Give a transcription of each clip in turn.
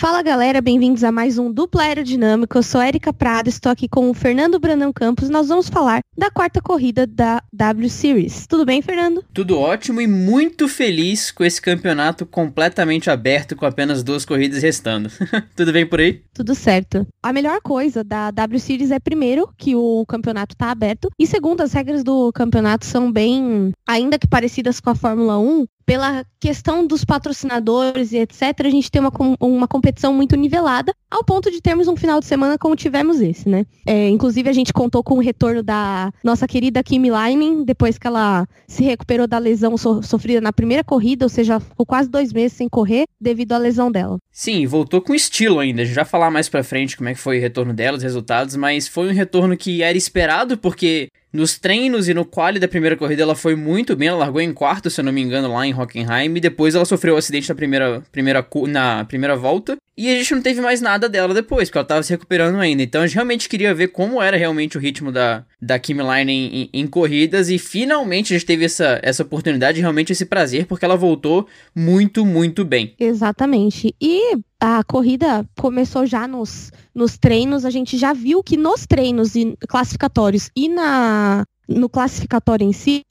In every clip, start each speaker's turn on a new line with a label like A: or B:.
A: Fala galera, bem-vindos a mais um Dupla Aerodinâmica. Eu sou Erika Prado, estou aqui com o Fernando Brandão Campos. Nós vamos falar da quarta corrida da W Series. Tudo bem, Fernando?
B: Tudo ótimo e muito feliz com esse campeonato completamente aberto com apenas duas corridas restando. Tudo bem por aí?
A: Tudo certo. A melhor coisa da W Series é primeiro que o campeonato está aberto e segundo as regras do campeonato são bem, ainda que parecidas com a Fórmula 1, pela questão dos patrocinadores e etc., a gente tem uma, uma competição muito nivelada, ao ponto de termos um final de semana como tivemos esse, né? É, inclusive, a gente contou com o retorno da nossa querida Kimi Leinen, depois que ela se recuperou da lesão so sofrida na primeira corrida, ou seja, ficou quase dois meses sem correr devido à lesão dela.
B: Sim, voltou com estilo ainda. A gente vai falar mais pra frente como é que foi o retorno dela, os resultados, mas foi um retorno que era esperado, porque nos treinos e no quali da primeira corrida ela foi muito bem, ela largou em quarto, se eu não me engano, lá em Hockenheim, e depois ela sofreu um acidente na primeira, primeira, na primeira volta, e a gente não teve mais nada dela depois, porque ela tava se recuperando ainda. Então a gente realmente queria ver como era realmente o ritmo da, da Kimi Line em, em, em, corridas, e finalmente a gente teve essa, essa oportunidade, realmente esse prazer, porque ela voltou muito, muito bem.
A: Exatamente. E a corrida começou já nos, nos treinos, a gente já viu que nos treinos e classificatórios e na no classificatório em si,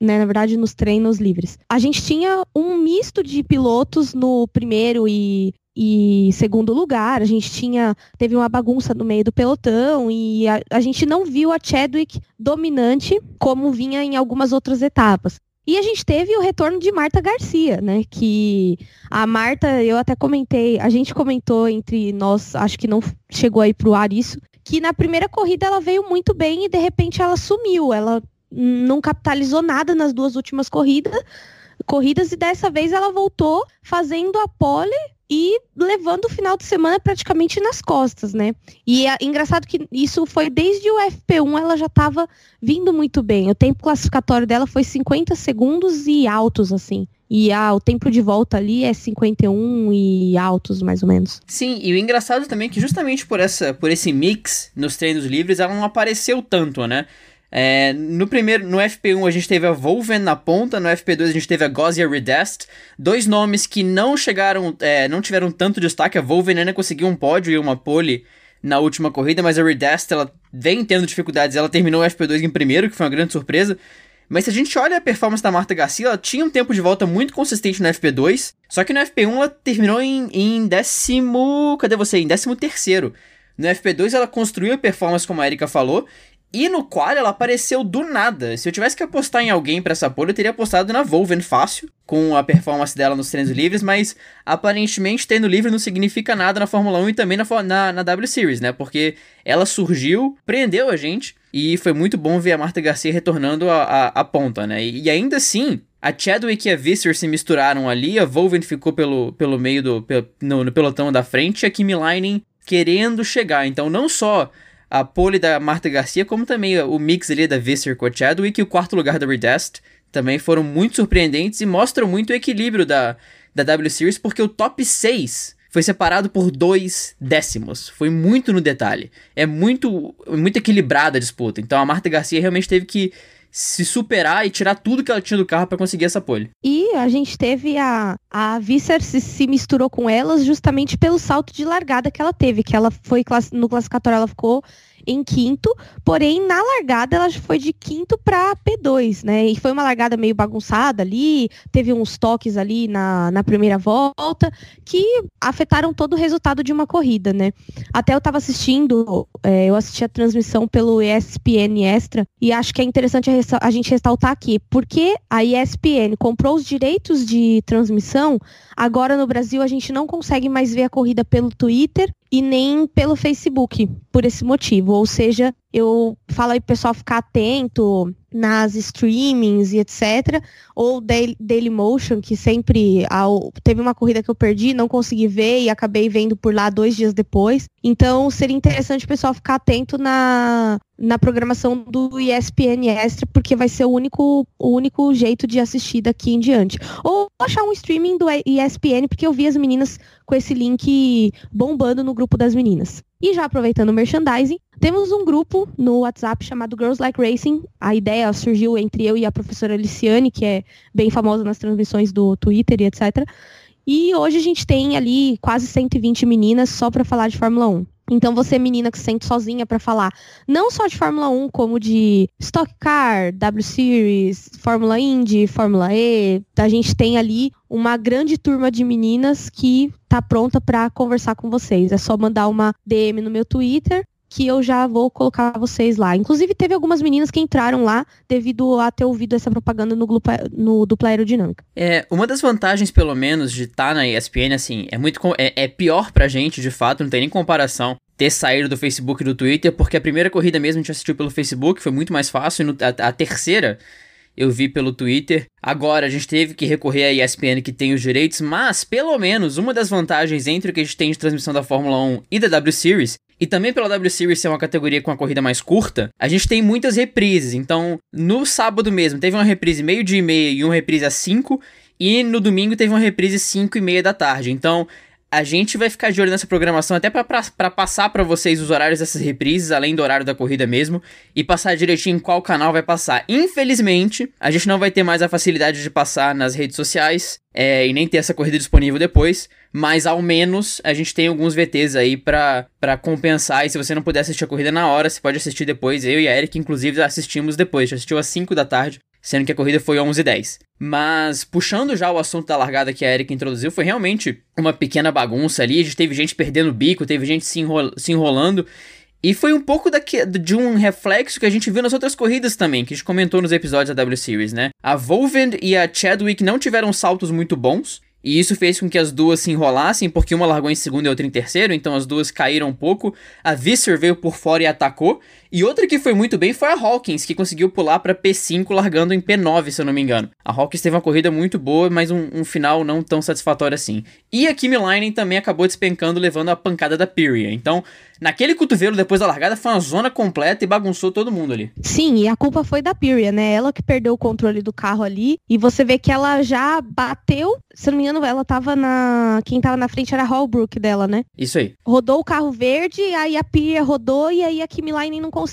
A: né, na verdade nos treinos livres, a gente tinha um misto de pilotos no primeiro e, e segundo lugar, a gente tinha teve uma bagunça no meio do pelotão e a, a gente não viu a Chadwick dominante como vinha em algumas outras etapas. E a gente teve o retorno de Marta Garcia, né? Que a Marta, eu até comentei, a gente comentou entre nós, acho que não chegou aí pro ar isso, que na primeira corrida ela veio muito bem e de repente ela sumiu. Ela não capitalizou nada nas duas últimas corridas, corridas e dessa vez ela voltou fazendo a pole e levando o final de semana praticamente nas costas, né? E é engraçado que isso foi desde o FP1, ela já estava vindo muito bem. O tempo classificatório dela foi 50 segundos e altos, assim. E ah, o tempo de volta ali é 51 e altos, mais ou menos.
B: Sim, e o engraçado também é que justamente por, essa, por esse mix nos treinos livres, ela não apareceu tanto, né? É, no primeiro, no FP1 a gente teve a Volven na ponta, no FP2 a gente teve a Gozia Redest, dois nomes que não chegaram, é, não tiveram tanto destaque. A Volven ainda conseguiu um pódio e uma pole na última corrida, mas a Redest ela vem tendo dificuldades. Ela terminou o FP2 em primeiro, que foi uma grande surpresa. Mas se a gente olha a performance da Marta Garcia, ela tinha um tempo de volta muito consistente no FP2, só que no FP1 ela terminou em, em décimo. Cadê você? Em décimo terceiro. No FP2 ela construiu a performance, como a Erika falou, e no qual ela apareceu do nada. Se eu tivesse que apostar em alguém para essa pole, eu teria apostado na Volven fácil, com a performance dela nos treinos livres, mas aparentemente treino livre não significa nada na Fórmula 1 e também na, na, na W Series, né? Porque ela surgiu, prendeu a gente, e foi muito bom ver a Marta Garcia retornando a ponta, né? E, e, ainda assim, a Chadwick e a Visser se misturaram ali, a Volven ficou pelo, pelo meio do. Pelo, no, no pelotão da frente, e a Kimi Leinen querendo chegar. Então, não só a pole da Marta Garcia, como também o mix ali da Visser com a Chadwick e o quarto lugar da Redest também foram muito surpreendentes e mostram muito o equilíbrio da, da W Series, porque o top 6 foi separado por dois décimos. Foi muito no detalhe. É muito, muito equilibrada a disputa. Então a Marta Garcia realmente teve que se superar e tirar tudo que ela tinha do carro para conseguir essa pole.
A: E a gente teve a a Visser se, se, misturou com elas justamente pelo salto de largada que ela teve, que ela foi no classificatório ela ficou em quinto, porém na largada ela foi de quinto para P2, né? E foi uma largada meio bagunçada ali, teve uns toques ali na, na primeira volta que afetaram todo o resultado de uma corrida, né? Até eu estava assistindo, é, eu assisti a transmissão pelo ESPN Extra e acho que é interessante a, a gente ressaltar aqui, porque a ESPN comprou os direitos de transmissão, agora no Brasil a gente não consegue mais ver a corrida pelo Twitter e nem pelo Facebook, por esse motivo. Ou seja, eu falo aí pro pessoal ficar atento nas streamings e etc. Ou Daily, Motion, que sempre ao, teve uma corrida que eu perdi, não consegui ver e acabei vendo por lá dois dias depois. Então seria interessante o pessoal ficar atento na, na programação do ESPN Extra, porque vai ser o único, o único jeito de assistir daqui em diante. Ou achar um streaming do ESPN, porque eu vi as meninas com esse link bombando no grupo das meninas. E já aproveitando o merchandising, temos um grupo no WhatsApp chamado Girls Like Racing. A ideia surgiu entre eu e a professora Liciane, que é bem famosa nas transmissões do Twitter e etc. E hoje a gente tem ali quase 120 meninas só para falar de Fórmula 1. Então você menina que se sente sozinha para falar, não só de Fórmula 1, como de Stock Car, W Series, Fórmula Indy, Fórmula E, a gente tem ali uma grande turma de meninas que tá pronta para conversar com vocês. É só mandar uma DM no meu Twitter que eu já vou colocar vocês lá. Inclusive, teve algumas meninas que entraram lá devido a ter ouvido essa propaganda no, no dupla aerodinâmica.
B: É, uma das vantagens, pelo menos, de estar tá na ESPN, assim, é muito é, é pior pra gente, de fato, não tem nem comparação ter saído do Facebook e do Twitter, porque a primeira corrida mesmo a gente assistiu pelo Facebook, foi muito mais fácil, e a, a terceira eu vi pelo Twitter. Agora a gente teve que recorrer à ESPN que tem os direitos, mas pelo menos uma das vantagens entre o que a gente tem de transmissão da Fórmula 1 e da W Series e também pela W Series ser uma categoria com uma corrida mais curta, a gente tem muitas reprises. Então, no sábado mesmo, teve uma reprise meio dia e meia e uma reprise às 5. E no domingo teve uma reprise 5 e meia da tarde. Então, a gente vai ficar de olho nessa programação até para passar para vocês os horários dessas reprises, além do horário da corrida mesmo, e passar direitinho em qual canal vai passar. Infelizmente, a gente não vai ter mais a facilidade de passar nas redes sociais é, e nem ter essa corrida disponível depois, mas ao menos a gente tem alguns VTs aí para compensar. E se você não puder assistir a corrida na hora, você pode assistir depois. Eu e a Eric, inclusive, assistimos depois. Já assistiu às 5 da tarde sendo que a corrida foi 11:10. Mas puxando já o assunto da largada que a Erika introduziu, foi realmente uma pequena bagunça ali. A gente teve gente perdendo o bico, teve gente se, se enrolando. E foi um pouco daqui, de um reflexo que a gente viu nas outras corridas também, que a gente comentou nos episódios da W Series, né? A Volvend e a Chadwick não tiveram saltos muito bons, e isso fez com que as duas se enrolassem, porque uma largou em segundo e outra em terceiro, então as duas caíram um pouco. A Visser veio por fora e atacou. E outra que foi muito bem foi a Hawkins, que conseguiu pular para P5 largando em P9, se eu não me engano. A Hawkins teve uma corrida muito boa, mas um, um final não tão satisfatório assim. E a Kimi Leinen também acabou despencando, levando a pancada da Pyria. Então, naquele cotovelo depois da largada foi uma zona completa e bagunçou todo mundo ali.
A: Sim, e a culpa foi da Pyria, né? Ela que perdeu o controle do carro ali. E você vê que ela já bateu, se não me engano, ela tava na. Quem tava na frente era a Holbrook dela, né?
B: Isso aí.
A: Rodou o carro verde, aí a Pyria rodou e aí a Kimi Line não conseguiu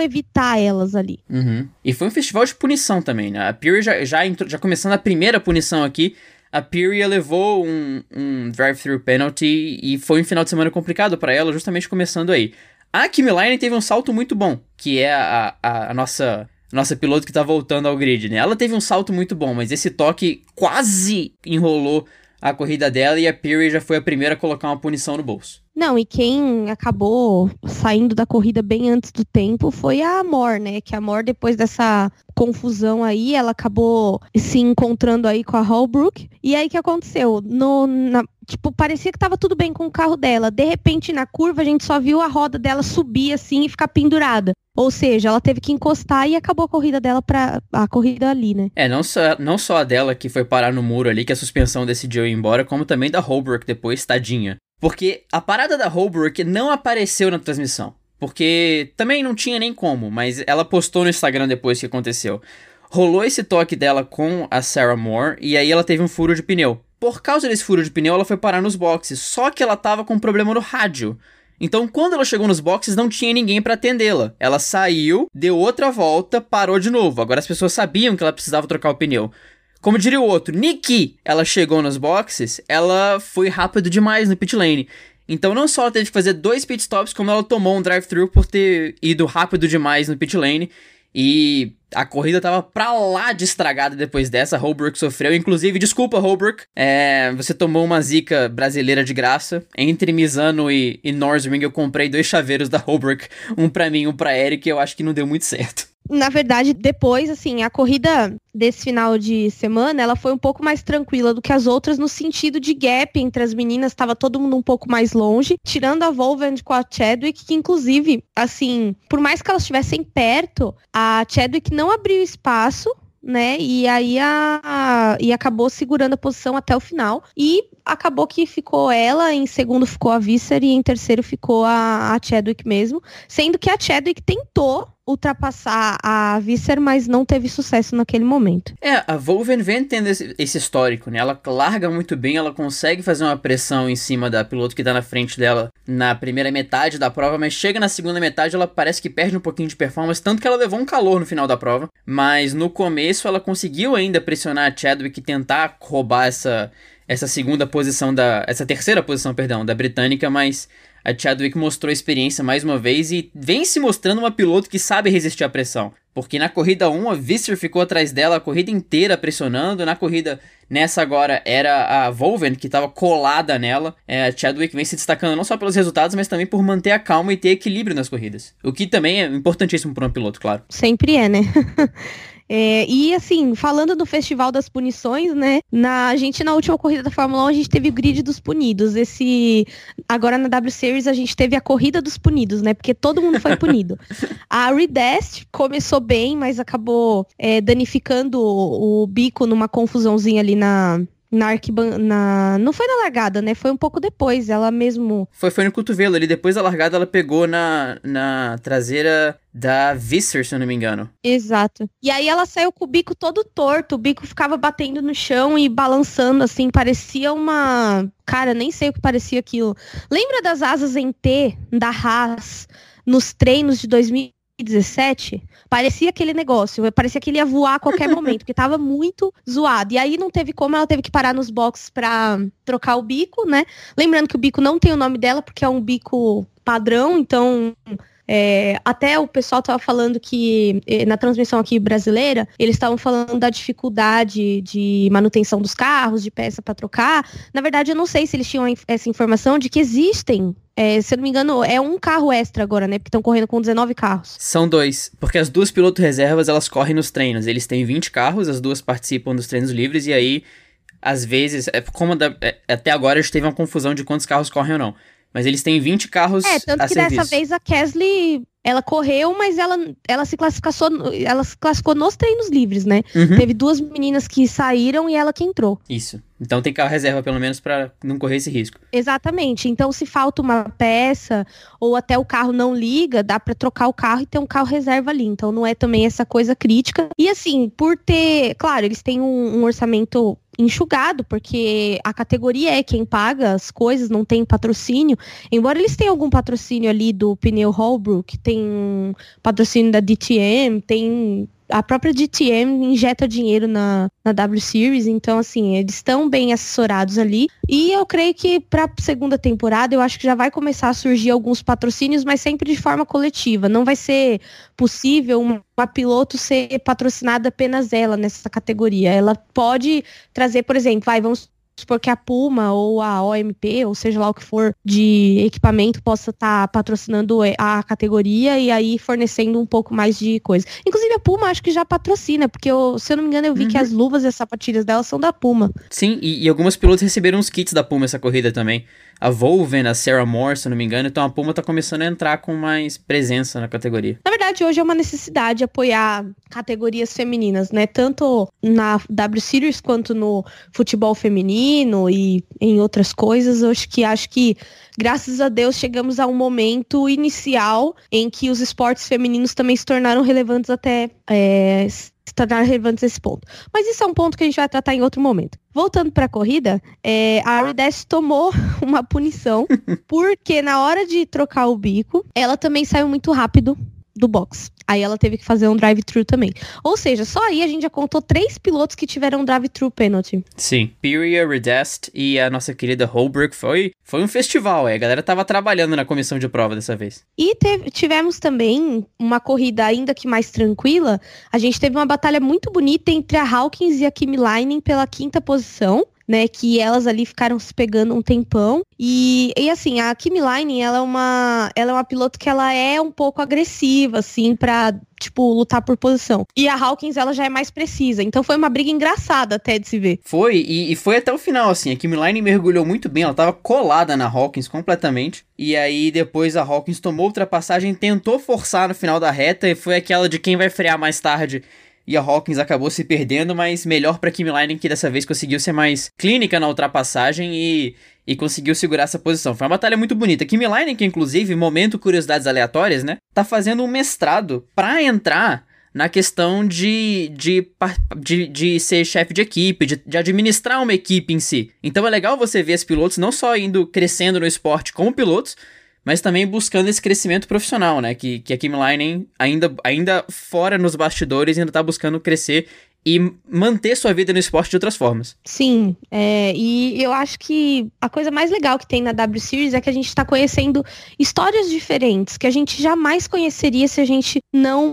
A: evitar elas ali.
B: Uhum. E foi um festival de punição também, né? A Pyria já, já, já começando a primeira punição aqui a Pyria levou um, um drive-thru penalty e foi um final de semana complicado para ela, justamente começando aí. A Kimi Line teve um salto muito bom, que é a, a, a nossa nossa piloto que tá voltando ao grid, né? Ela teve um salto muito bom, mas esse toque quase enrolou a corrida dela e a Piri já foi a primeira a colocar uma punição no bolso.
A: Não, e quem acabou saindo da corrida bem antes do tempo foi a Amor, né? Que a Amor, depois dessa confusão aí, ela acabou se encontrando aí com a Holbrook. E aí que aconteceu? No, na, tipo, parecia que tava tudo bem com o carro dela. De repente, na curva, a gente só viu a roda dela subir assim e ficar pendurada. Ou seja, ela teve que encostar e acabou a corrida dela para a corrida ali, né?
B: É, não só, não só a dela que foi parar no muro ali, que a suspensão decidiu ir embora, como também da Holbrook depois, tadinha. Porque a parada da Holbrook não apareceu na transmissão. Porque também não tinha nem como, mas ela postou no Instagram depois que aconteceu. Rolou esse toque dela com a Sarah Moore e aí ela teve um furo de pneu. Por causa desse furo de pneu, ela foi parar nos boxes, só que ela tava com um problema no rádio. Então, quando ela chegou nos boxes, não tinha ninguém para atendê-la. Ela saiu, deu outra volta, parou de novo. Agora as pessoas sabiam que ela precisava trocar o pneu. Como diria o outro, Nikki, ela chegou nos boxes, ela foi rápido demais no pit lane. Então não só ela teve que fazer dois pit stops, como ela tomou um drive-thru por ter ido rápido demais no pit lane. E a corrida tava pra lá de estragada depois dessa. Holbrook sofreu. Inclusive, desculpa, Holbrook. É, você tomou uma zica brasileira de graça. Entre Misano e, e Norsring, eu comprei dois chaveiros da Holbrook. Um pra mim, um pra Eric. E eu acho que não deu muito certo
A: na verdade, depois, assim, a corrida desse final de semana, ela foi um pouco mais tranquila do que as outras no sentido de gap entre as meninas, estava todo mundo um pouco mais longe, tirando a Volvend com a Chadwick, que inclusive, assim, por mais que elas estivessem perto, a Chadwick não abriu espaço né? E aí a, a, e acabou segurando a posição até o final. E acabou que ficou ela, em segundo ficou a Visser e em terceiro ficou a, a Chadwick mesmo. Sendo que a Chadwick tentou ultrapassar a Visser, mas não teve sucesso naquele momento.
B: É, a Volven vem tendo esse, esse, histórico, né? Ela larga muito bem, ela consegue fazer uma pressão em cima da piloto que tá na frente dela na primeira metade da prova, mas chega na segunda metade ela parece que perde um pouquinho de performance, tanto que ela levou um calor no final da prova, mas no começo ela conseguiu ainda pressionar a Chadwick e tentar roubar essa essa segunda posição da. essa terceira posição, perdão, da britânica, mas a Chadwick mostrou experiência mais uma vez e vem se mostrando uma piloto que sabe resistir à pressão. Porque na corrida 1 a Visser ficou atrás dela a corrida inteira pressionando, na corrida nessa agora era a Volven que estava colada nela. É, a Chadwick vem se destacando não só pelos resultados, mas também por manter a calma e ter equilíbrio nas corridas. O que também é importantíssimo para um piloto, claro.
A: Sempre é, né? É, e assim, falando do Festival das Punições, né? Na, a gente, na última corrida da Fórmula 1, a gente teve o grid dos punidos. Esse. Agora na W Series a gente teve a corrida dos punidos, né? Porque todo mundo foi punido. a Redest começou bem, mas acabou é, danificando o, o bico numa confusãozinha ali na, na arquiban... na não foi na largada, né? Foi um pouco depois, ela mesmo
B: Foi foi no cotovelo ali, depois da largada ela pegou na, na traseira da Visser, se eu não me engano.
A: Exato. E aí ela saiu com o bico todo torto, o bico ficava batendo no chão e balançando assim, parecia uma, cara, nem sei o que parecia aquilo. Lembra das asas em T da Haas nos treinos de 2017? Parecia aquele negócio, parecia que ele ia voar a qualquer momento, porque tava muito zoado. E aí não teve como, ela teve que parar nos boxes pra trocar o bico, né? Lembrando que o bico não tem o nome dela, porque é um bico padrão, então é, até o pessoal estava falando que eh, na transmissão aqui brasileira, eles estavam falando da dificuldade de manutenção dos carros, de peça para trocar. Na verdade, eu não sei se eles tinham essa informação de que existem. É, se eu não me engano, é um carro extra agora, né? Porque estão correndo com 19 carros.
B: São dois, porque as duas pilotos reservas elas correm nos treinos. Eles têm 20 carros, as duas participam dos treinos livres e aí às vezes, é como da, é, até agora a gente teve uma confusão de quantos carros correm ou não. Mas eles têm 20 carros
A: É, tanto que
B: serviço.
A: dessa vez a Kesley, ela correu, mas ela, ela se classificou, ela se classificou nos treinos livres, né?
B: Uhum.
A: Teve duas meninas que saíram e ela que entrou.
B: Isso. Então tem carro reserva pelo menos pra não correr esse risco.
A: Exatamente. Então, se falta uma peça ou até o carro não liga, dá pra trocar o carro e ter um carro reserva ali. Então, não é também essa coisa crítica. E assim, por ter, claro, eles têm um, um orçamento enxugado, porque a categoria é quem paga as coisas, não tem patrocínio. Embora eles tenham algum patrocínio ali do pneu Holbrook, tem patrocínio da DTM, tem a própria DTM injeta dinheiro na, na W Series, então assim, eles estão bem assessorados ali. E eu creio que para a segunda temporada eu acho que já vai começar a surgir alguns patrocínios, mas sempre de forma coletiva. Não vai ser possível uma, uma piloto ser patrocinada apenas ela nessa categoria. Ela pode trazer, por exemplo, vai, vamos supor que a Puma ou a OMP, ou seja lá o que for de equipamento, possa estar patrocinando a categoria e aí fornecendo um pouco mais de coisa. Inclusive a Puma acho que já patrocina, porque eu, se eu não me engano eu vi
B: Uhum.
A: que as luvas e as sapatilhas dela são da Puma.
B: Sim, e, e algumas pilotos receberam os kits da Puma essa corrida também. A Volven, a Sarah Moore, se não me engano. Então a Puma tá começando a entrar com mais presença na categoria.
A: Na verdade, hoje é uma necessidade apoiar categorias femininas, né? Tanto na W Series quanto no futebol feminino e em outras coisas. Eu acho que acho que, graças a Deus, chegamos a um momento inicial em que os esportes femininos também se tornaram relevantes até é, se tornaram relevantes esse ponto. Mas isso é um ponto que a gente vai tratar em outro momento. Voltando para a corrida, é, a Arides tomou uma punição porque na hora de trocar o bico, ela também saiu muito rápido do box. Aí ela teve que fazer um drive-thru também. Ou seja, só aí a gente já contou três pilotos que tiveram um drive-thru penalty.
B: Sim. Piria, Redest e a nossa querida Holbrook foi, foi um festival. É. A galera tava trabalhando na comissão de prova dessa vez.
A: E teve- tivemos também uma corrida ainda que mais tranquila. A gente teve uma batalha muito bonita entre a Hawkins e a Kimi Leinen pela quinta posição. Né, que elas ali ficaram se pegando um tempão. E, e assim, a Kimi Leinen, ela é uma ela é uma piloto que ela é um pouco agressiva assim pra, tipo, lutar por posição. E a Hawkins ela já é mais precisa. Então foi uma briga engraçada até de se ver.
B: Foi, e, e foi até o final, assim. A Kimi Line mergulhou muito bem, ela tava colada na Hawkins completamente. E aí depois a Hawkins tomou ultrapassagem, tentou forçar no final da reta, e foi aquela de quem vai frear mais tarde. E a Hawkins acabou se perdendo, mas melhor pra Kimi Line que dessa vez conseguiu ser mais clínica na ultrapassagem e, e conseguiu segurar essa posição. Foi uma batalha muito bonita. Kimi Line, que inclusive, momento curiosidades aleatórias, né? Tá fazendo um mestrado pra entrar na questão de, de, de, de ser chefe de equipe, de, de administrar uma equipe em si. Então é legal você ver os pilotos não só indo crescendo no esporte como pilotos, mas também buscando esse crescimento profissional, né? Que, que a Kim Leinen, ainda, ainda fora nos bastidores, ainda tá buscando crescer e manter sua vida no esporte de outras formas.
A: Sim, é, e eu acho que a coisa mais legal que tem na W Series é que a gente está conhecendo histórias diferentes que a gente jamais conheceria se a gente não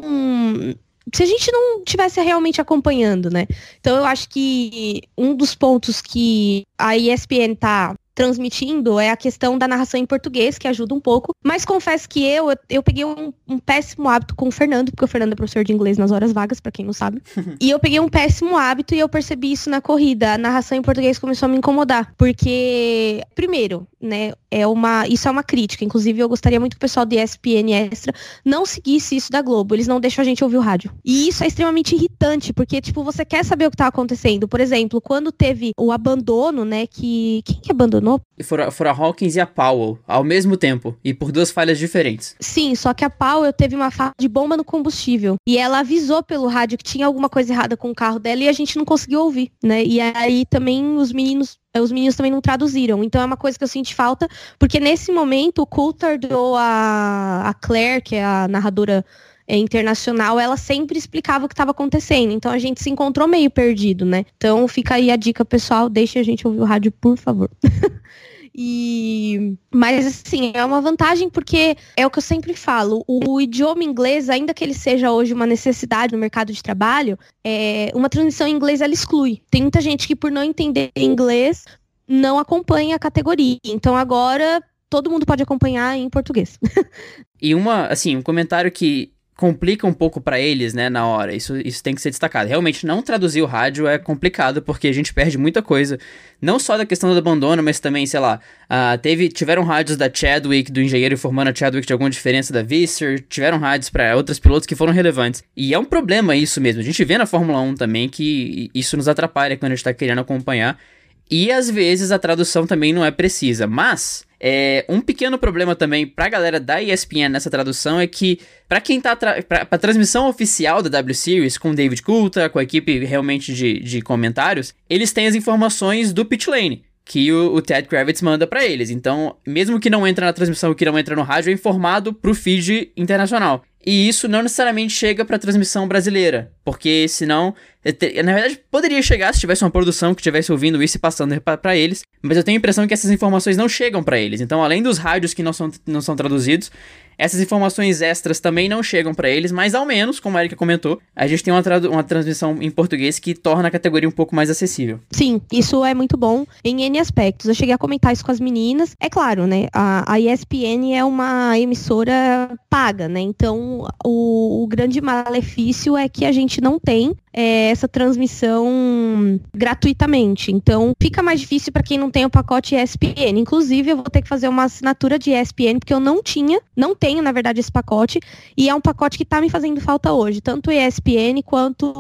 A: se a gente não tivesse realmente acompanhando, né? Então eu acho que um dos pontos que a ESPN tá transmitindo é a questão da narração em português, que ajuda um pouco. Mas confesso que eu, eu, eu peguei um, um, péssimo hábito com o Fernando, porque o Fernando é professor de inglês nas horas vagas, para quem não sabe. e eu peguei um péssimo hábito e eu percebi isso na corrida. A narração em português começou a me incomodar. Porque, primeiro, né, é uma. Isso é uma crítica. Inclusive, eu gostaria muito que o pessoal do ESPN Extra não seguisse isso da Globo. Eles não deixam a gente ouvir o rádio. E isso é extremamente irritante, porque, tipo, você quer saber o que tá acontecendo. Por exemplo, quando teve o abandono, né? Que. Quem que abandonou?
B: E foram, foram a Hawkins e a Powell ao mesmo tempo, e por duas falhas diferentes.
A: Sim, só que a Powell teve uma falha de bomba no combustível. E ela avisou pelo rádio que tinha alguma coisa errada com o carro dela e a gente não conseguiu ouvir, né? E aí também os meninos os meninos também não traduziram. Então é uma coisa que eu senti falta, porque nesse momento o Coulter deu a, a Claire, que é a narradora é, internacional, ela sempre explicava o que estava acontecendo. Então a gente se encontrou meio perdido, né? Então fica aí a dica, pessoal, deixe a gente ouvir o rádio, por favor. E mas assim, é uma vantagem porque é o que eu sempre falo, o, idioma inglês, ainda que ele seja hoje uma necessidade no mercado de trabalho, é, uma transmissão em inglês ela exclui. Tem muita gente que por não entender inglês não acompanha a categoria. Então agora todo mundo pode acompanhar em português.
B: e uma, assim, um comentário que complica um pouco para eles, né, na hora. Isso, isso tem que ser destacado. Realmente, não traduzir o rádio é complicado, porque a gente perde muita coisa. Não só da questão do abandono, mas também, sei lá, uh, teve, tiveram rádios da Chadwick, do engenheiro informando a Chadwick de alguma diferença da Visser, tiveram rádios para outros pilotos que foram relevantes. E é um problema isso mesmo. A gente vê na Fórmula 1 também que isso nos atrapalha quando a gente tá querendo acompanhar. E às vezes a tradução também não é precisa, mas é, um pequeno problema também pra galera da ESPN nessa tradução é que, para quem tá. Tra pra, pra transmissão oficial da W Series, com David Coulter, com a equipe realmente de, de comentários, eles têm as informações do pit lane que o, o, Ted Kravitz manda para eles. Então, mesmo que não entra na transmissão, que não entra no rádio, é informado pro feed internacional. E isso não necessariamente chega para transmissão brasileira, porque senão, na verdade, poderia chegar se tivesse uma produção que estivesse ouvindo isso e passando para eles, mas eu tenho a impressão que essas informações não chegam para eles. Então, além dos rádios que não são, não são traduzidos, essas informações extras também não chegam para eles, mas ao menos, como a Erika comentou, a gente tem uma, uma transmissão em português que torna a categoria um pouco mais acessível.
A: Sim, isso é muito bom em N aspectos. Eu cheguei a comentar isso com as meninas. É claro, né? A, a ESPN é uma emissora paga, né? Então, o, o grande malefício é que a gente não tem é, essa transmissão gratuitamente. Então, fica mais difícil para quem não tem o pacote ESPN. Inclusive, eu vou ter que fazer uma assinatura de ESPN, porque eu não tinha, não tenho, na verdade, esse pacote. E é um pacote que está me fazendo falta hoje, tanto o ESPN quanto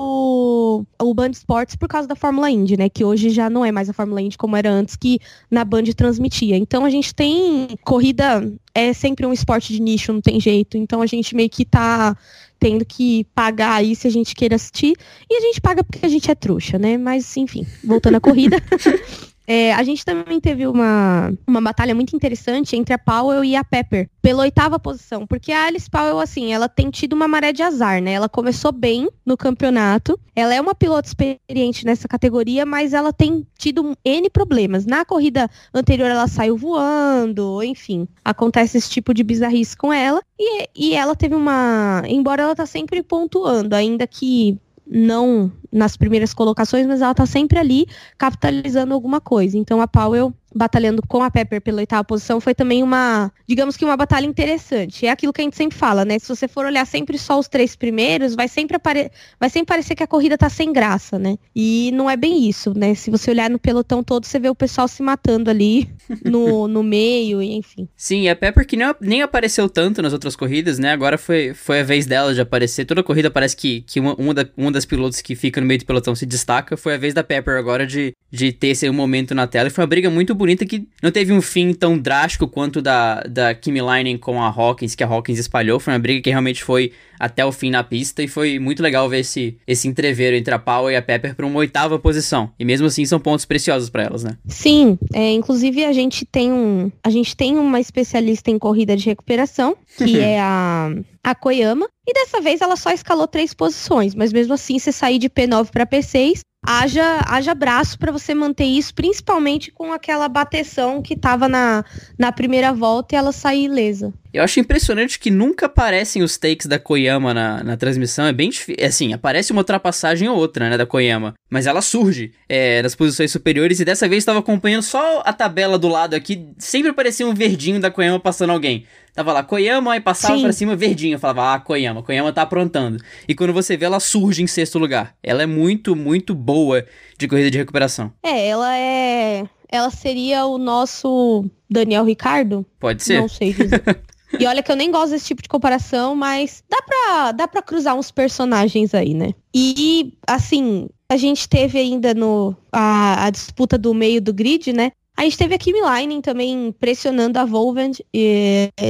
A: o Band Sports, por causa da Fórmula Indy, né? Que hoje já não é mais a Fórmula Indy como era antes, que na Band transmitia. Então, a gente tem corrida é sempre um esporte de nicho, não tem jeito. Então a gente meio que tá tendo que pagar aí se a gente queira assistir. E a gente paga porque a gente é trouxa, né? Mas, enfim, voltando à corrida. É, a gente também teve uma, uma batalha muito interessante entre a Powell e a Pepper, pela oitava posição, porque a Alice Powell, assim, ela tem tido uma maré de azar, né? Ela começou bem no campeonato, ela é uma piloto experiente nessa categoria, mas ela tem tido N problemas. Na corrida anterior, ela saiu voando, enfim, acontece esse tipo de bizarrice com ela, e, e ela teve uma. Embora ela tá sempre pontuando, ainda que não nas primeiras colocações, mas ela tá sempre ali capitalizando alguma coisa. Então a Powell batalhando com a Pepper pela oitava posição foi também uma, digamos que uma batalha interessante. É aquilo que a gente sempre fala, né? Se você for olhar sempre só os três primeiros, vai sempre, apare vai sempre parecer que a corrida tá sem graça, né? E não é bem isso, né? Se você olhar no pelotão todo, você vê o pessoal se matando ali no, no meio, e enfim.
B: Sim, a Pepper que nem, nem apareceu tanto nas outras corridas, né? Agora foi, foi a vez dela de aparecer. Toda corrida parece que, que uma, uma, da, uma das pilotos que fica no meio do pelotão se destaca. Foi a vez da Pepper agora de, de ter esse momento na tela. E foi uma briga muito bonita que não teve um fim tão drástico quanto da, da Kimi Leinen com a Hawkins, que a Hawkins espalhou. Foi uma briga que realmente foi até o fim na pista e foi muito legal ver esse, esse entreveiro entre a Paul e a Pepper para uma oitava posição. E mesmo assim são pontos preciosos para elas, né?
A: Sim, é, inclusive a gente tem um, a gente tem uma especialista em corrida de recuperação, que é a a Koyama, e dessa vez ela só escalou três posições, mas mesmo assim, você sair de P9 para P6, haja, haja braço para você manter isso, principalmente com aquela bateção que estava na, na primeira volta e ela sair ilesa.
B: Eu acho impressionante que nunca aparecem os takes da Koyama na, na transmissão. É bem difícil. É assim, aparece uma ultrapassagem ou outra, né, da Koyama. Mas ela surge é, nas posições superiores e dessa vez estava acompanhando só a tabela do lado aqui. Sempre aparecia um verdinho da Koyama passando alguém. Tava lá, Koyama, aí passava Sim. pra cima, verdinho. Eu falava, ah, Koyama, Koyama tá aprontando. E quando você vê, ela surge em sexto lugar. Ela é muito, muito boa de corrida de recuperação.
A: É, ela é. Ela seria o nosso Daniel Ricardo?
B: Pode ser.
A: Não sei dizer. E olha que eu nem gosto desse tipo de comparação, mas dá pra, dá pra cruzar uns personagens aí, né? E, assim, a gente teve ainda no a, a disputa do meio do grid, né? A gente teve a Kimi Leinen também pressionando a Volvent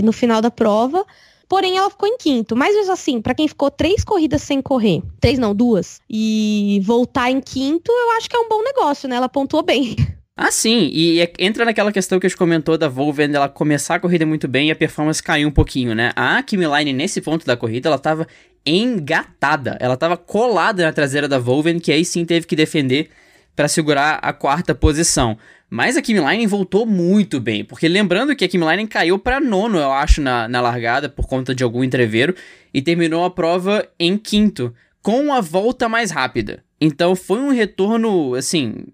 A: no final da prova. Porém, ela ficou em quinto. Mas mesmo assim, para quem ficou três corridas sem correr, três não, duas, e voltar em quinto, eu acho que é um bom negócio, né? Ela pontuou bem.
B: Ah, sim, e é, entra naquela questão que a gente comentou da Volven ela começar a corrida muito bem e a performance caiu um pouquinho, né? A Kimi Line, nesse ponto da corrida, ela tava engatada, ela tava colada na traseira da Volven, que aí sim teve que defender para segurar a quarta posição. Mas a Kimi Line voltou muito bem, porque lembrando que a Kimi Line caiu para nono, eu acho, na, na largada, por conta de algum entreveiro, e terminou a prova em quinto, com a volta mais rápida. Então foi um retorno, assim,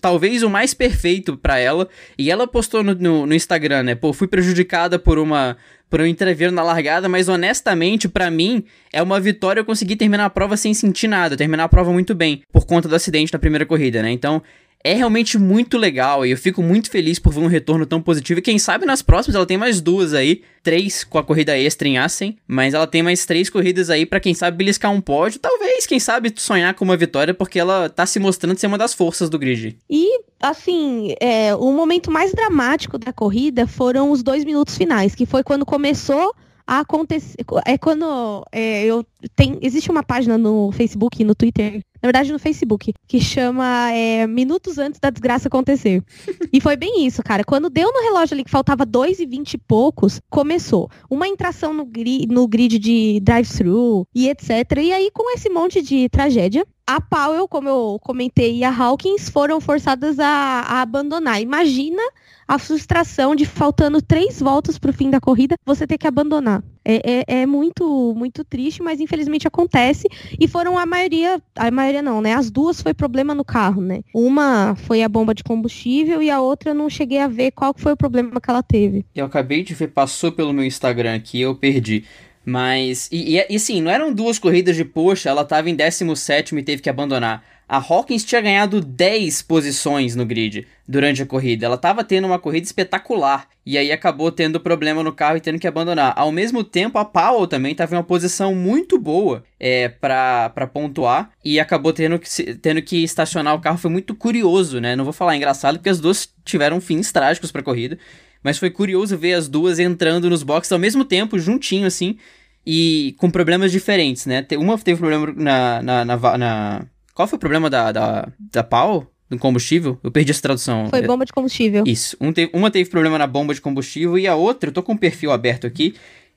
B: talvez o mais perfeito para ela. E ela postou no, no, no, Instagram, né? Pô, fui prejudicada por uma por um entreveiro na largada, mas honestamente, para mim, é uma vitória eu conseguir terminar a prova sem sentir nada, terminar a prova muito bem, por conta do acidente na primeira corrida, né? Então, é realmente muito legal e eu fico muito feliz por ver um retorno tão positivo. E quem sabe nas próximas ela tem mais duas aí, três com a corrida extra em Assen, mas ela tem mais três corridas aí para quem sabe beliscar um pódio, talvez, quem sabe sonhar com uma vitória, porque ela tá se mostrando ser uma das forças do grid.
A: E assim, é, o momento mais dramático da corrida foram os dois minutos finais, que foi quando começou a acontecer. É quando é, eu tem existe uma página no Facebook e no Twitter na verdade no Facebook, que chama é, Minutos Antes da Desgraça Acontecer. e foi bem isso, cara. Quando deu no relógio ali que faltava 2 e 20 e poucos, começou uma entração no, gri no grid de drive-thru e etc. E aí, com esse monte de tragédia, a Powell, como eu comentei, e a Hawkins foram forçadas a, a abandonar. Imagina a frustração de faltando três voltas para o fim da corrida, você ter que abandonar. É, é, é, muito, muito triste, mas infelizmente acontece. E foram a maioria, a maioria não, né? As duas foi problema no carro, né? Uma foi a bomba de combustível e a outra eu não cheguei a ver qual foi o problema que ela teve.
B: Eu acabei de ver, passou pelo meu Instagram aqui, eu perdi. Mas, e, e, e assim, não eram duas corridas de poxa, ela tava em 17 e teve que abandonar. A Hawkins tinha ganhado 10 posições no grid durante a corrida. Ela estava tendo uma corrida espetacular e aí acabou tendo problema no carro e tendo que abandonar. Ao mesmo tempo, a Powell também estava em uma posição muito boa é, para pontuar e acabou tendo que, tendo que estacionar o carro. Foi muito curioso, né? Não vou falar engraçado porque as duas tiveram fins trágicos para corrida, mas foi curioso ver as duas entrando nos boxes ao mesmo tempo, juntinho assim. E com problemas diferentes, né? Uma teve problema na, na, na, na qual foi o problema da, da, da pau? Do combustível? Eu perdi essa tradução.
A: Foi bomba de combustível.
B: Isso. Um teve, uma teve problema na bomba de combustível e a outra, eu tô com o perfil aberto aqui.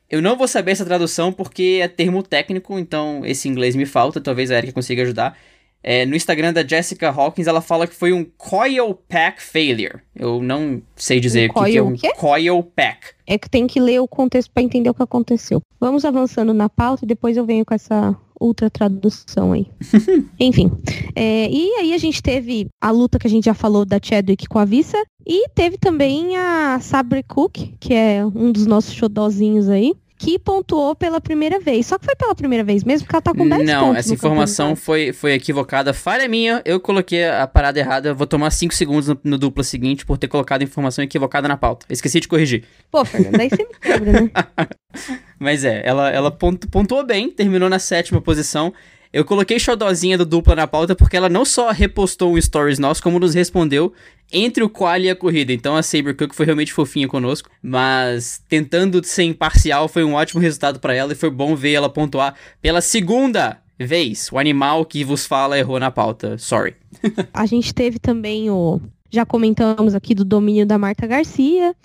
B: Eu não vou saber essa tradução porque é termo técnico, então esse inglês me falta, talvez a Erika consiga ajudar. É, no Instagram da Jessica Hawkins, ela fala que foi um coil pack failure. Eu não sei dizer um o que, que, é um coil pack.
A: É que tem que ler o contexto para entender o que aconteceu. Vamos avançando na pauta e depois eu venho com essa outra tradução aí. Enfim. É, e aí a gente teve a luta que a gente já falou da Chadwick com a Vissa. E teve também a Sabre Cook, que é um dos nossos xodózinhos aí que pontuou pela primeira vez. Só que foi pela primeira vez mesmo, porque ela tá com 10
B: Não, pontos. essa informação foi, foi equivocada. Falha minha, eu coloquei a parada errada. Vou tomar 5 segundos no, no dupla seguinte por ter colocado a informação equivocada na pauta. Esqueci de corrigir.
A: Pô, Fernando, aí você me quebra, né?
B: Mas é, ela, ela pontuou bem, terminou na sétima posição. Eu coloquei Xodozinha do dupla na pauta porque ela não só repostou um stories nosso, como nos respondeu entre o quali e a corrida. Então a Saber Cook foi realmente fofinha conosco, mas tentando ser imparcial foi um ótimo resultado para ela e foi bom ver ela pontuar pela segunda vez. O animal que vos fala errou na pauta. Sorry.
A: a gente teve também o já comentamos aqui do domínio da Marta Garcia.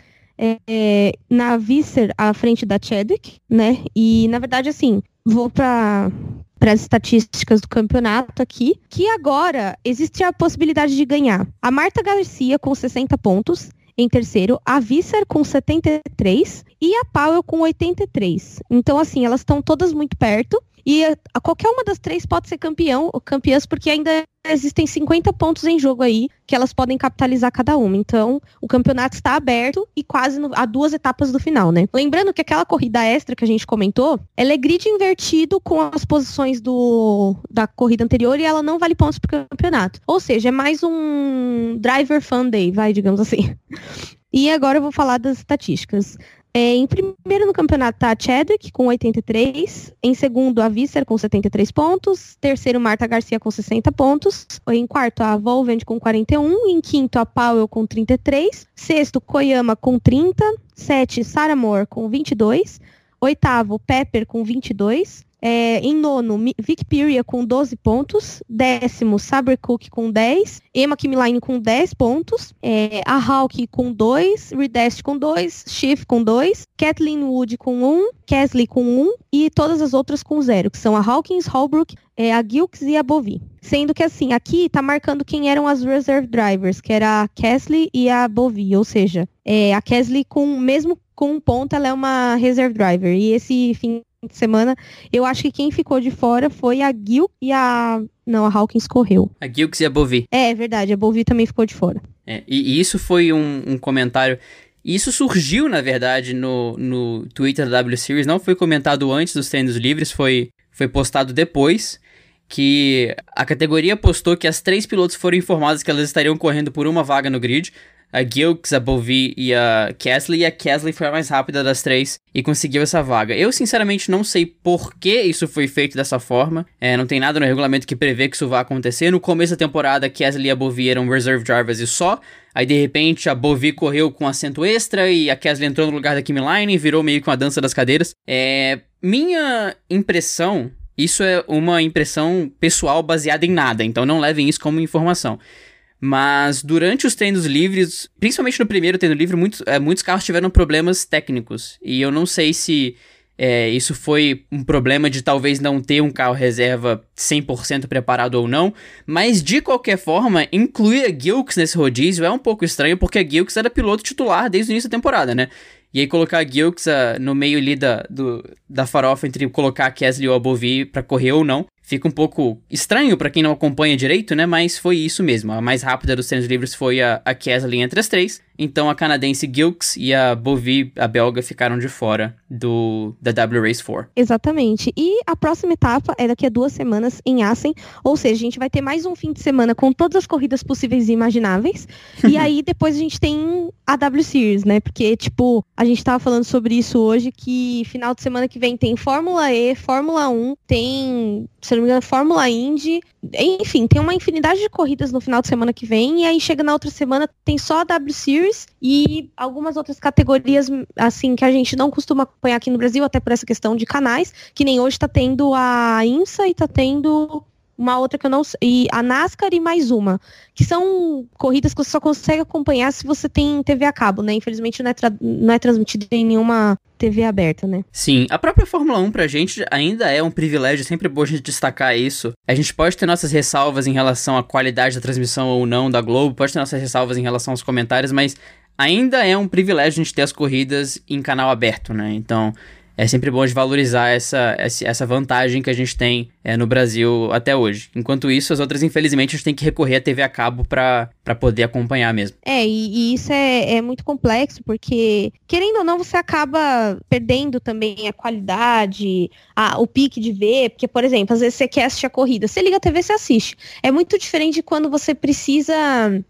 A: É, é, na Visser à frente da Chadwick, né? E na verdade, assim, vou para para as estatísticas do campeonato aqui, que agora existe a possibilidade de ganhar. A Marta Garcia com 60 pontos em terceiro, a Visser com 73 e a Powell com 83. Então, assim, elas estão todas muito perto. E a, qualquer uma das três pode ser campeão ou campeãs, porque ainda existem 50 pontos em jogo aí que elas podem capitalizar cada uma. Então, o campeonato está aberto e quase no, a duas etapas do final, né? Lembrando que aquela corrida extra que a gente comentou, ela é grid invertido com as posições do, da corrida anterior e ela não vale pontos para o campeonato. Ou seja, é mais um driver fun day, vai, digamos assim. E agora eu vou falar das estatísticas. É, em primeiro no campeonato está a Chadwick com 83, em segundo a Visser com 73 pontos, terceiro Marta Garcia com 60 pontos, em quarto a Volvend com 41, em quinto a Powell com 33, sexto Koyama com 30, sete Sarah Moore com 22, oitavo Pepper com 22, é, em nono, Vic Piria com 12 pontos. Décimo, Saber Cook com 10. Emma Kimline com 10 pontos. É, a Hawk com 2. Redest com 2. Schiff com 2. Kathleen Wood com 1. Um, Kesley com 1. Um, e todas as outras com 0, que são a Hawkins, Holbrook, é, a Gilks e a Bovi. Sendo que assim, aqui tá marcando quem eram as reserve drivers, que era a Kesley e a Bovi. Ou seja, é, a Kesley com, mesmo com um ponto, ela é uma reserve driver. E esse fim de semana, eu acho que quem ficou de fora foi a Gil e a. Não, a Hawkins correu.
B: A Gilks e a Bovi.
A: É, é verdade, a Bovi também ficou de fora.
B: É, e, e, isso foi um, um comentário. Isso surgiu, na verdade, no, no Twitter da W Series, não foi comentado antes dos treinos livres, foi, foi postado depois. Que a categoria postou que as três pilotos foram informadas que elas estariam correndo por uma vaga no grid a Gilks, a Bovi e a Kesley, e a Kesley foi a mais rápida das três e conseguiu essa vaga. Eu, sinceramente, não sei por que isso foi feito dessa forma. É, não tem nada no regulamento que prevê que isso vá acontecer. No começo da temporada, a Kesley e a Bovi eram reserve drivers e só. Aí, de repente, a Bovi correu com assento extra e a Kesley entrou no lugar da Kimi Line e virou meio que uma dança das cadeiras. É, minha impressão, isso é uma impressão pessoal baseada em nada, então não levem isso como informação. Mas durante os treinos livres, principalmente no primeiro treino livre, muitos, é, muitos carros tiveram problemas técnicos. E eu não sei se é, isso foi um problema de talvez não ter um carro reserva 100% preparado ou não. Mas de qualquer forma, incluir a Gilks nesse rodízio é um pouco estranho, porque a Gilks era piloto titular desde o início da temporada, né? E aí colocar a Gilks uh, no meio ali da, do, da farofa entre colocar a Kesley ou a Bovi pra correr ou não. Fica um pouco estranho para quem não acompanha direito, né? Mas foi isso mesmo. A mais rápida dos treinos livres foi a, a Kesley entre as três. Então a canadense Gilks e a Bovi, a belga, ficaram de fora do da W Race 4.
A: Exatamente. E a próxima etapa é daqui a duas semanas em Assen. Ou seja, a gente vai ter mais um fim de semana com todas as corridas possíveis e imagináveis. e aí depois a gente tem a W Series, né? Porque, tipo, a gente tava falando sobre isso hoje, que final de semana que vem tem Fórmula E, Fórmula 1, tem, não me engano, Fórmula Indy. Enfim, tem uma infinidade de corridas no final de semana que vem. E aí chega na outra semana, tem só a W Series e algumas outras categorias, assim, que a gente não costuma acompanhar aqui no Brasil, até por essa questão de canais, que nem hoje tá tendo a INSA e tá tendo uma outra que eu não sei, e a NASCAR e mais uma, que são corridas que você só consegue acompanhar se você tem TV a cabo, né? Infelizmente não é, não é transmitido em nenhuma TV aberta, né?
B: Sim, a própria Fórmula 1 pra gente ainda é um privilégio, sempre bom a gente destacar isso. A gente pode ter nossas ressalvas em relação à qualidade da transmissão ou não da Globo, pode ter nossas ressalvas em relação aos comentários, mas ainda é um privilégio a gente ter as corridas em canal aberto, né? Então, é sempre bom de valorizar essa, essa vantagem que a gente tem é, no Brasil até hoje. Enquanto isso, as outras, infelizmente, a gente tem que recorrer à TV a cabo para poder acompanhar mesmo.
A: É, e, e isso é, é, muito complexo, porque, querendo ou não, você acaba perdendo também a qualidade, a, o pique de ver, porque, por exemplo, às vezes você quer assistir a corrida, você liga a TV, você assiste. É muito diferente quando você precisa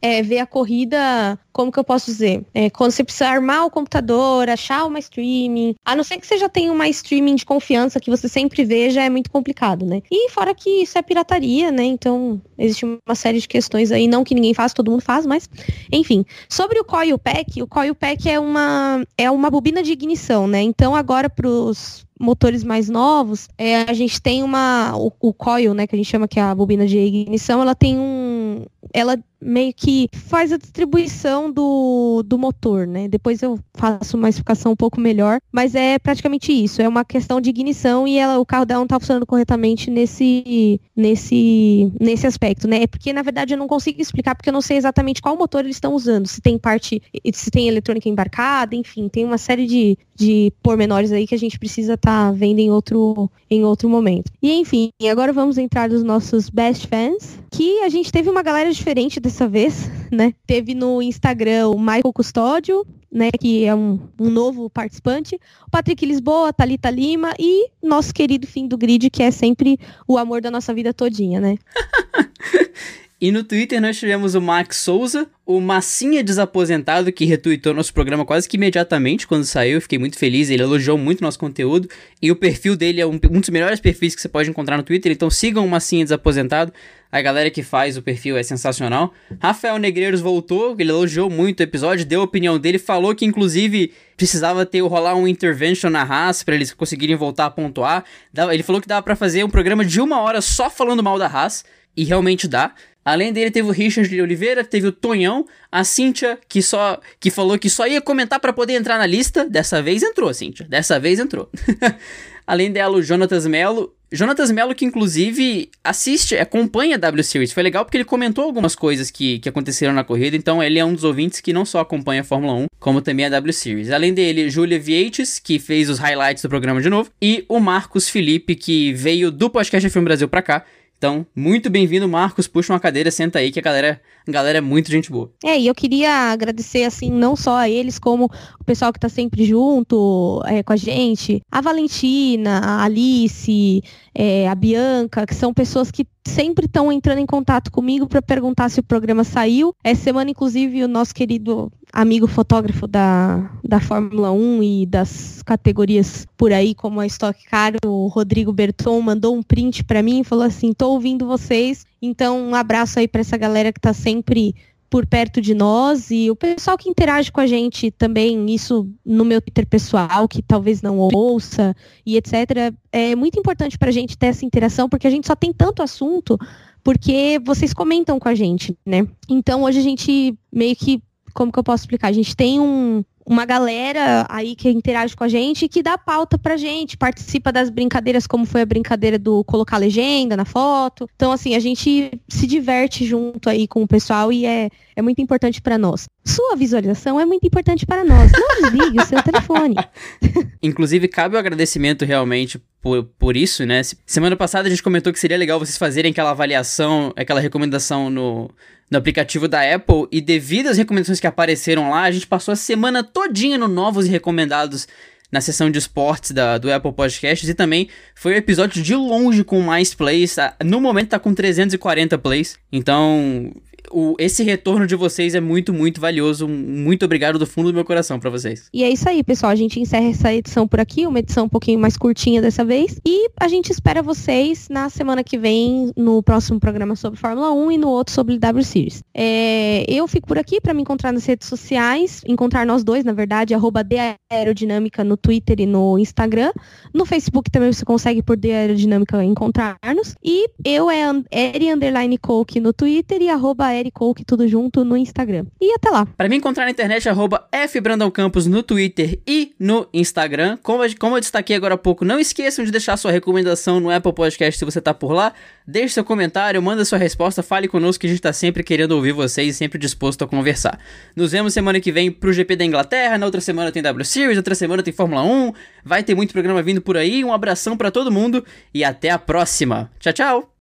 A: é, ver a corrida como que eu posso dizer? É, quando você precisa armar o computador, achar uma streaming, a não ser que você já tenha uma streaming de confiança que você sempre veja, é muito complicado, né? E fora que isso é pirataria, né? Então, existe uma série de questões aí, não que ninguém faz, todo mundo faz, mas enfim. Sobre o coil pack, o coil pack é uma é uma bobina de ignição, né? Então, agora pros motores mais novos, é, a gente tem uma o, o coil, né, que a gente chama que é a bobina de ignição, ela tem um ela meio que faz a distribuição do, do motor, né? Depois eu faço uma explicação um pouco melhor, mas é praticamente isso. É uma questão de ignição e ela, o carro dela não está funcionando corretamente nesse, nesse, nesse aspecto, né? É porque, na verdade, eu não consigo explicar porque eu não sei exatamente qual motor eles estão usando. Se tem parte, se tem eletrônica embarcada, enfim, tem uma série de, de pormenores aí que a gente precisa estar tá vendo em outro, em outro momento. E, enfim, agora vamos entrar nos nossos best fans, que a gente teve uma galera diferente dessa vez, né? Teve no Instagram o Michael Custódio, né, que é um, um, novo participante, o Patrick Lisboa, Talita Lima e nosso querido fim do grid, que é sempre o amor da nossa vida todinha, né?
B: E no Twitter nós tivemos o Max Souza, o Massinha Desaposentado, que retweetou nosso programa quase que imediatamente quando saiu. Fiquei muito feliz, ele elogiou muito nosso conteúdo. E o perfil dele é um, um dos melhores perfis que você pode encontrar no Twitter, então sigam o Massinha Desaposentado. A galera que faz o perfil é sensacional. Rafael Negreiros voltou, ele elogiou muito o episódio, deu a opinião dele, falou que inclusive precisava ter rolar um intervention na Haas para eles conseguirem voltar a pontuar. Ele falou que dava para fazer um programa de uma hora só falando mal da Haas. E realmente dá. Além dele, teve o Richard de Oliveira, teve o Tonhão, a Cíntia, que só que falou que só ia comentar para poder entrar na lista. Dessa vez entrou, Cíntia. Dessa vez entrou. Além dela, o Jonatas Melo. Jonatas Melo, que inclusive assiste, acompanha a W Series. Foi legal porque ele comentou algumas coisas que, que aconteceram na corrida. Então, ele é um dos ouvintes que não só acompanha a Fórmula 1, como também a W Series. Além dele, Júlia Vietes, que fez os highlights do programa de novo. E o Marcos Felipe, que veio do podcast Filme Brasil pra cá então, muito bem-vindo, Marcos. Puxa uma cadeira, senta aí, que a galera, a galera é muito gente boa.
A: É, e eu queria agradecer, assim, não só a eles, como o pessoal que tá sempre junto é, com a gente. A Valentina, a Alice, é, a Bianca, que são pessoas que sempre estão entrando em contato comigo para perguntar se o programa saiu. Essa semana, inclusive, o nosso querido amigo fotógrafo da, da Fórmula 1 e das categorias por aí, como a Stock Car, o Rodrigo Berton, mandou um print para mim e falou assim: tô ouvindo vocês. Então, um abraço aí para essa galera que está sempre por perto de nós e o pessoal que interage com a gente também, isso no meu Twitter pessoal, que talvez não ouça e etc. É muito importante para a gente ter essa interação, porque a gente só tem tanto assunto porque vocês comentam com a gente, né? Então hoje a gente meio que como que eu posso explicar? A gente tem um, uma galera aí que interage com a gente que dá pauta pra gente, participa das brincadeiras, como foi a brincadeira do colocar legenda na foto. Então, assim, a gente se diverte junto aí com o pessoal e é, é muito importante para nós. Sua visualização é muito importante para nós. Não desligue o seu telefone.
B: Inclusive, cabe o agradecimento realmente por, por isso, né? Semana passada a gente comentou que seria legal vocês fazerem aquela avaliação, aquela recomendação no no aplicativo da Apple e devido às recomendações que apareceram lá, a gente passou a semana todinha no novos e recomendados na seção de esportes da, do Apple Podcasts e também foi o episódio de longe com mais plays. Tá? No momento tá com 340 plays. Então, o, esse retorno de vocês é muito, muito valioso. Muito obrigado do fundo do meu coração para vocês.
A: E é isso aí, pessoal. A gente encerra essa edição por aqui, uma edição um pouquinho mais curtinha dessa vez. E a gente espera vocês na semana que vem, no próximo programa sobre Fórmula 1 e no outro sobre W Series. É, eu fico por aqui para me encontrar nas redes sociais, encontrar nós dois, na verdade, arroba Aerodinâmica no Twitter e no Instagram. No Facebook também você consegue por The Aerodinâmica encontrar-nos. E eu é Eri Underline Coke no Twitter e arroba Ericoke, tudo junto no Instagram. E até lá.
B: Para me encontrar na internet, arroba Campos no Twitter e no Instagram. Como, como eu destaquei agora há pouco, não esqueçam de deixar sua recomendação no Apple Podcast se você tá por lá. Deixe seu comentário, manda sua resposta, fale conosco que a gente tá sempre querendo ouvir vocês e sempre disposto a conversar. Nos vemos semana que vem pro GP da Inglaterra, na outra semana tem W Series, outra semana tem Fórmula 1, vai ter muito programa vindo por aí. Um abração para todo mundo e até a próxima. Tchau, tchau!